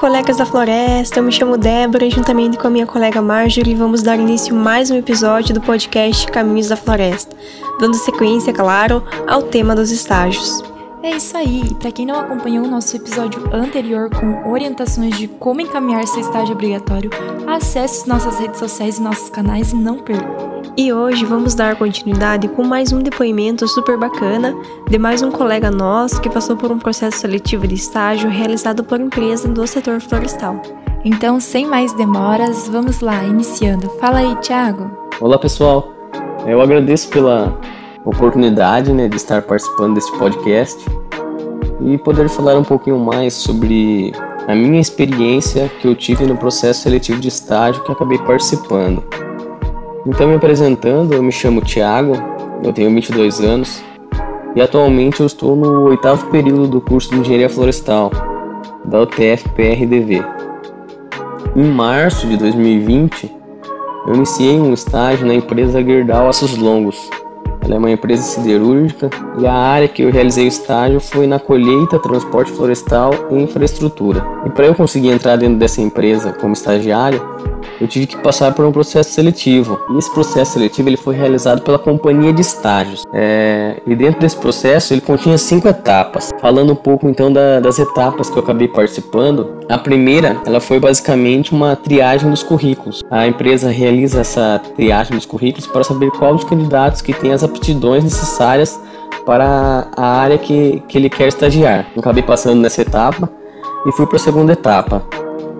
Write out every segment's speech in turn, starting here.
colegas da floresta, eu me chamo Débora e juntamente com a minha colega Marjorie vamos dar início a mais um episódio do podcast Caminhos da Floresta, dando sequência, claro, ao tema dos estágios. É isso aí, para quem não acompanhou o nosso episódio anterior com orientações de como encaminhar seu estágio obrigatório, acesse nossas redes sociais e nossos canais e não perca. E hoje vamos dar continuidade com mais um depoimento super bacana de mais um colega nosso que passou por um processo seletivo de estágio realizado por empresa do setor florestal. Então, sem mais demoras, vamos lá, iniciando. Fala aí, Thiago. Olá, pessoal. Eu agradeço pela oportunidade né, de estar participando deste podcast e poder falar um pouquinho mais sobre a minha experiência que eu tive no processo seletivo de estágio que acabei participando. Então, me apresentando, eu me chamo Thiago, eu tenho 22 anos e atualmente eu estou no oitavo período do curso de Engenharia Florestal da UTF-PRDV. Em março de 2020, eu iniciei um estágio na empresa Gerdau Aços Longos. Ela é uma empresa siderúrgica e a área que eu realizei o estágio foi na colheita, transporte florestal e infraestrutura. E para eu conseguir entrar dentro dessa empresa como estagiário, eu tive que passar por um processo seletivo. E esse processo seletivo ele foi realizado pela companhia de estágios. É, e dentro desse processo ele continha cinco etapas. Falando um pouco então da, das etapas que eu acabei participando, a primeira ela foi basicamente uma triagem dos currículos. A empresa realiza essa triagem dos currículos para saber qual dos candidatos que tem as aptidões necessárias para a área que, que ele quer estagiar. Eu acabei passando nessa etapa e fui para a segunda etapa.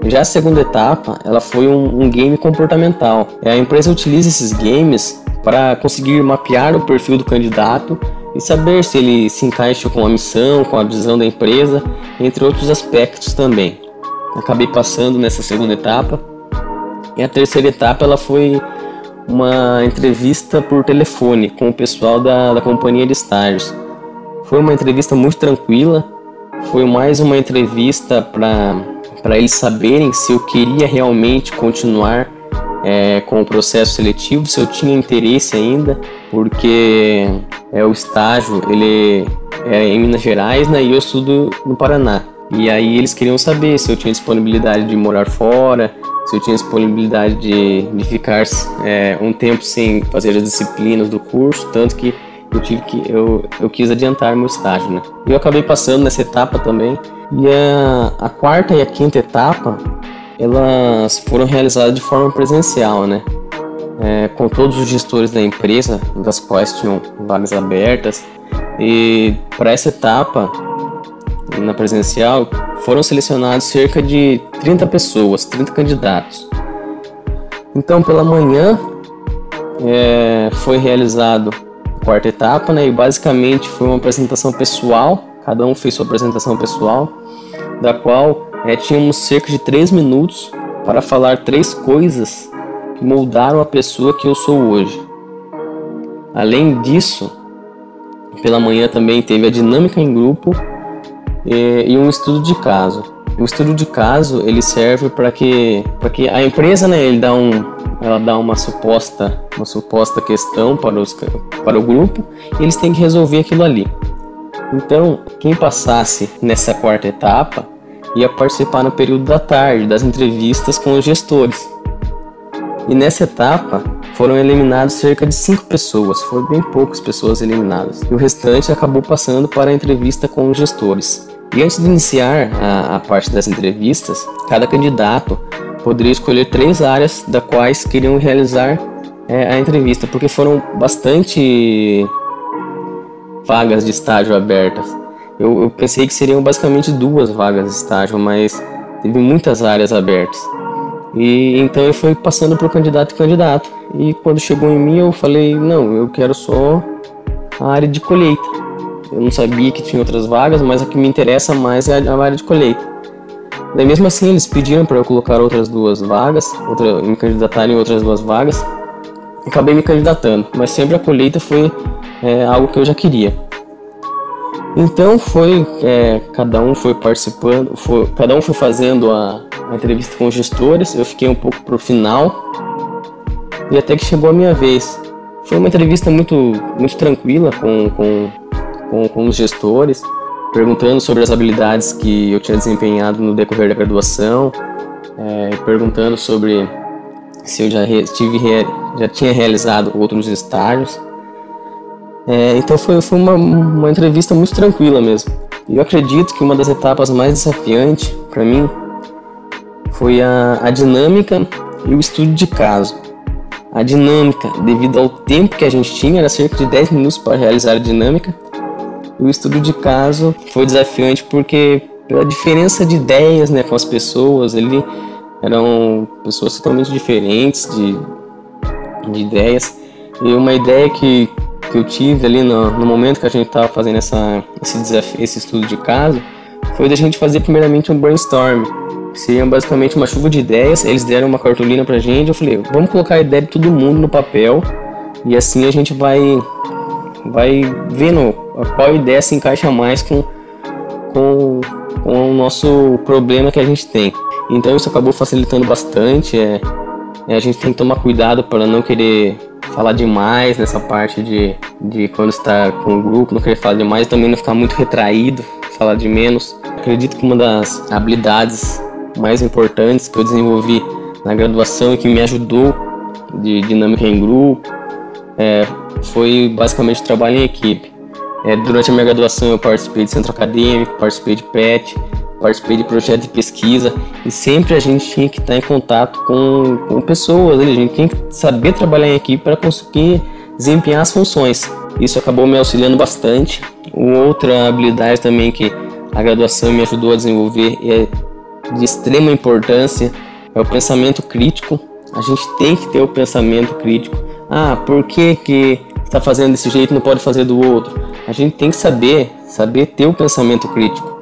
Já a segunda etapa, ela foi um, um game comportamental. A empresa utiliza esses games para conseguir mapear o perfil do candidato e saber se ele se encaixa com a missão, com a visão da empresa, entre outros aspectos também. Acabei passando nessa segunda etapa. E a terceira etapa ela foi uma entrevista por telefone com o pessoal da, da companhia de estágios. Foi uma entrevista muito tranquila, foi mais uma entrevista para para eles saberem se eu queria realmente continuar é, com o processo seletivo, se eu tinha interesse ainda, porque é o estágio ele é em Minas Gerais, né, e eu estudo no Paraná. E aí eles queriam saber se eu tinha disponibilidade de morar fora, se eu tinha disponibilidade de, de ficar é, um tempo sem fazer as disciplinas do curso, tanto que eu tive que eu, eu quis adiantar meu estágio, né? Eu acabei passando nessa etapa também. E a, a quarta e a quinta etapa, elas foram realizadas de forma presencial, né? É, com todos os gestores da empresa, das quais tinham vagas abertas. E para essa etapa, na presencial, foram selecionados cerca de 30 pessoas, 30 candidatos. Então, pela manhã, é, foi realizado quarta etapa, né? E basicamente foi uma apresentação pessoal, cada um fez sua apresentação pessoal, da qual é, tínhamos cerca de três minutos para falar três coisas que moldaram a pessoa que eu sou hoje. Além disso, pela manhã também teve a dinâmica em grupo e, e um estudo de caso. O estudo de caso ele serve para que, que a empresa né, ele dá um, ela dá uma suposta, uma suposta questão para, os, para o grupo e eles têm que resolver aquilo ali. Então, quem passasse nessa quarta etapa ia participar no período da tarde das entrevistas com os gestores. E nessa etapa foram eliminados cerca de cinco pessoas, foram bem poucas pessoas eliminadas. E o restante acabou passando para a entrevista com os gestores. E antes de iniciar a, a parte das entrevistas, cada candidato poderia escolher três áreas da quais queriam realizar é, a entrevista, porque foram bastante vagas de estágio abertas. Eu, eu, pensei que seriam basicamente duas vagas de estágio, mas teve muitas áreas abertas. E então eu fui passando por candidato e candidato. E quando chegou em mim, eu falei: não, eu quero só a área de colheita. Eu não sabia que tinha outras vagas, mas a que me interessa mais é a área de colheita. Daí mesmo assim eles pediram para eu colocar outras duas vagas, outra, me candidatar em outras duas vagas. Acabei me candidatando, mas sempre a colheita foi é, algo que eu já queria. Então foi, é, cada um foi participando, foi, cada um foi fazendo a, a entrevista com os gestores. Eu fiquei um pouco pro final e até que chegou a minha vez. Foi uma entrevista muito, muito tranquila com, com, com, com os gestores. perguntando sobre as habilidades que eu tinha desempenhado no decorrer da graduação, é, perguntando sobre se eu já, tive, já tinha realizado outros estágios. É, então foi, foi uma, uma entrevista muito tranquila mesmo. E eu acredito que uma das etapas mais desafiantes para mim foi a, a dinâmica e o estudo de caso. A dinâmica, devido ao tempo que a gente tinha, era cerca de 10 minutos para realizar a dinâmica. O estudo de caso foi desafiante porque pela diferença de ideias né, com as pessoas, ele eram pessoas totalmente diferentes de, de ideias. E uma ideia que, que eu tive ali no, no momento que a gente estava fazendo essa, esse, desafio, esse estudo de caso foi da gente fazer primeiramente um brainstorm. Seria basicamente uma chuva de ideias. Eles deram uma cartolina pra gente. Eu falei, vamos colocar a ideia de todo mundo no papel e assim a gente vai vai vendo qual ideia se encaixa mais com, com, com o nosso problema que a gente tem. Então isso acabou facilitando bastante. É, é, a gente tem que tomar cuidado para não querer falar demais nessa parte de, de quando está com o grupo, não querer falar demais, também não ficar muito retraído, falar de menos. Acredito que uma das habilidades mais importantes que eu desenvolvi na graduação e que me ajudou de dinâmica em grupo é, foi basicamente trabalho em equipe. É, durante a minha graduação eu participei de centro acadêmico, participei de PET, participei de projetos de pesquisa e sempre a gente tinha que estar em contato com, com pessoas, a gente tinha que saber trabalhar em equipe para conseguir desempenhar as funções. Isso acabou me auxiliando bastante. Outra habilidade também que a graduação me ajudou a desenvolver é de extrema importância é o pensamento crítico. A gente tem que ter o pensamento crítico. Ah, por que que está fazendo desse jeito não pode fazer do outro? A gente tem que saber, saber ter o pensamento crítico.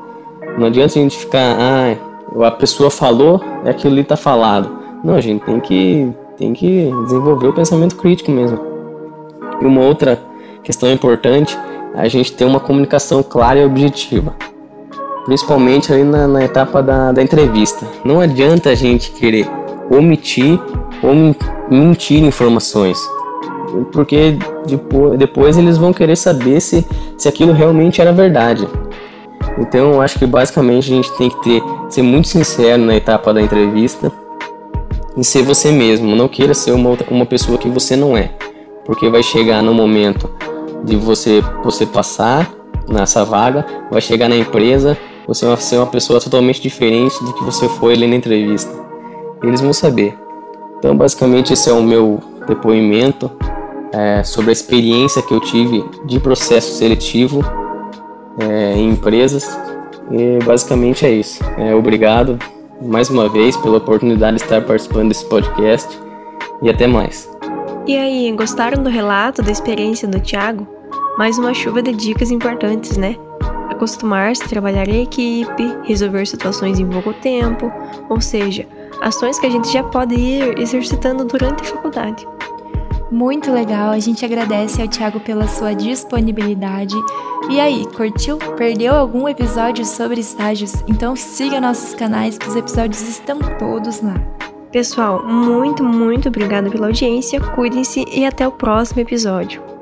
Não adianta a gente ficar, ah, a pessoa falou, é aquilo ali está falado. Não, a gente tem que, tem que desenvolver o pensamento crítico mesmo. E uma outra questão importante, a gente ter uma comunicação clara e objetiva. Principalmente ali na, na etapa da, da entrevista. Não adianta a gente querer omitir ou mentir informações porque depois, depois eles vão querer saber se, se aquilo realmente era verdade. Então eu acho que basicamente a gente tem que ter, ser muito sincero na etapa da entrevista e ser você mesmo. Não queira ser uma, uma pessoa que você não é, porque vai chegar no momento de você, você passar nessa vaga, vai chegar na empresa, você vai ser uma pessoa totalmente diferente do que você foi ali na entrevista. Eles vão saber. Então basicamente esse é o meu depoimento é, sobre a experiência que eu tive de processo seletivo é, em empresas. E basicamente é isso. É, obrigado mais uma vez pela oportunidade de estar participando desse podcast e até mais. E aí, gostaram do relato da experiência do Thiago? Mais uma chuva de dicas importantes, né? Acostumar-se a trabalhar em equipe, resolver situações em pouco tempo, ou seja, ações que a gente já pode ir exercitando durante a faculdade. Muito legal, a gente agradece ao Thiago pela sua disponibilidade. E aí, curtiu? Perdeu algum episódio sobre estágios? Então siga nossos canais que os episódios estão todos lá. Pessoal, muito, muito obrigada pela audiência, cuidem-se e até o próximo episódio.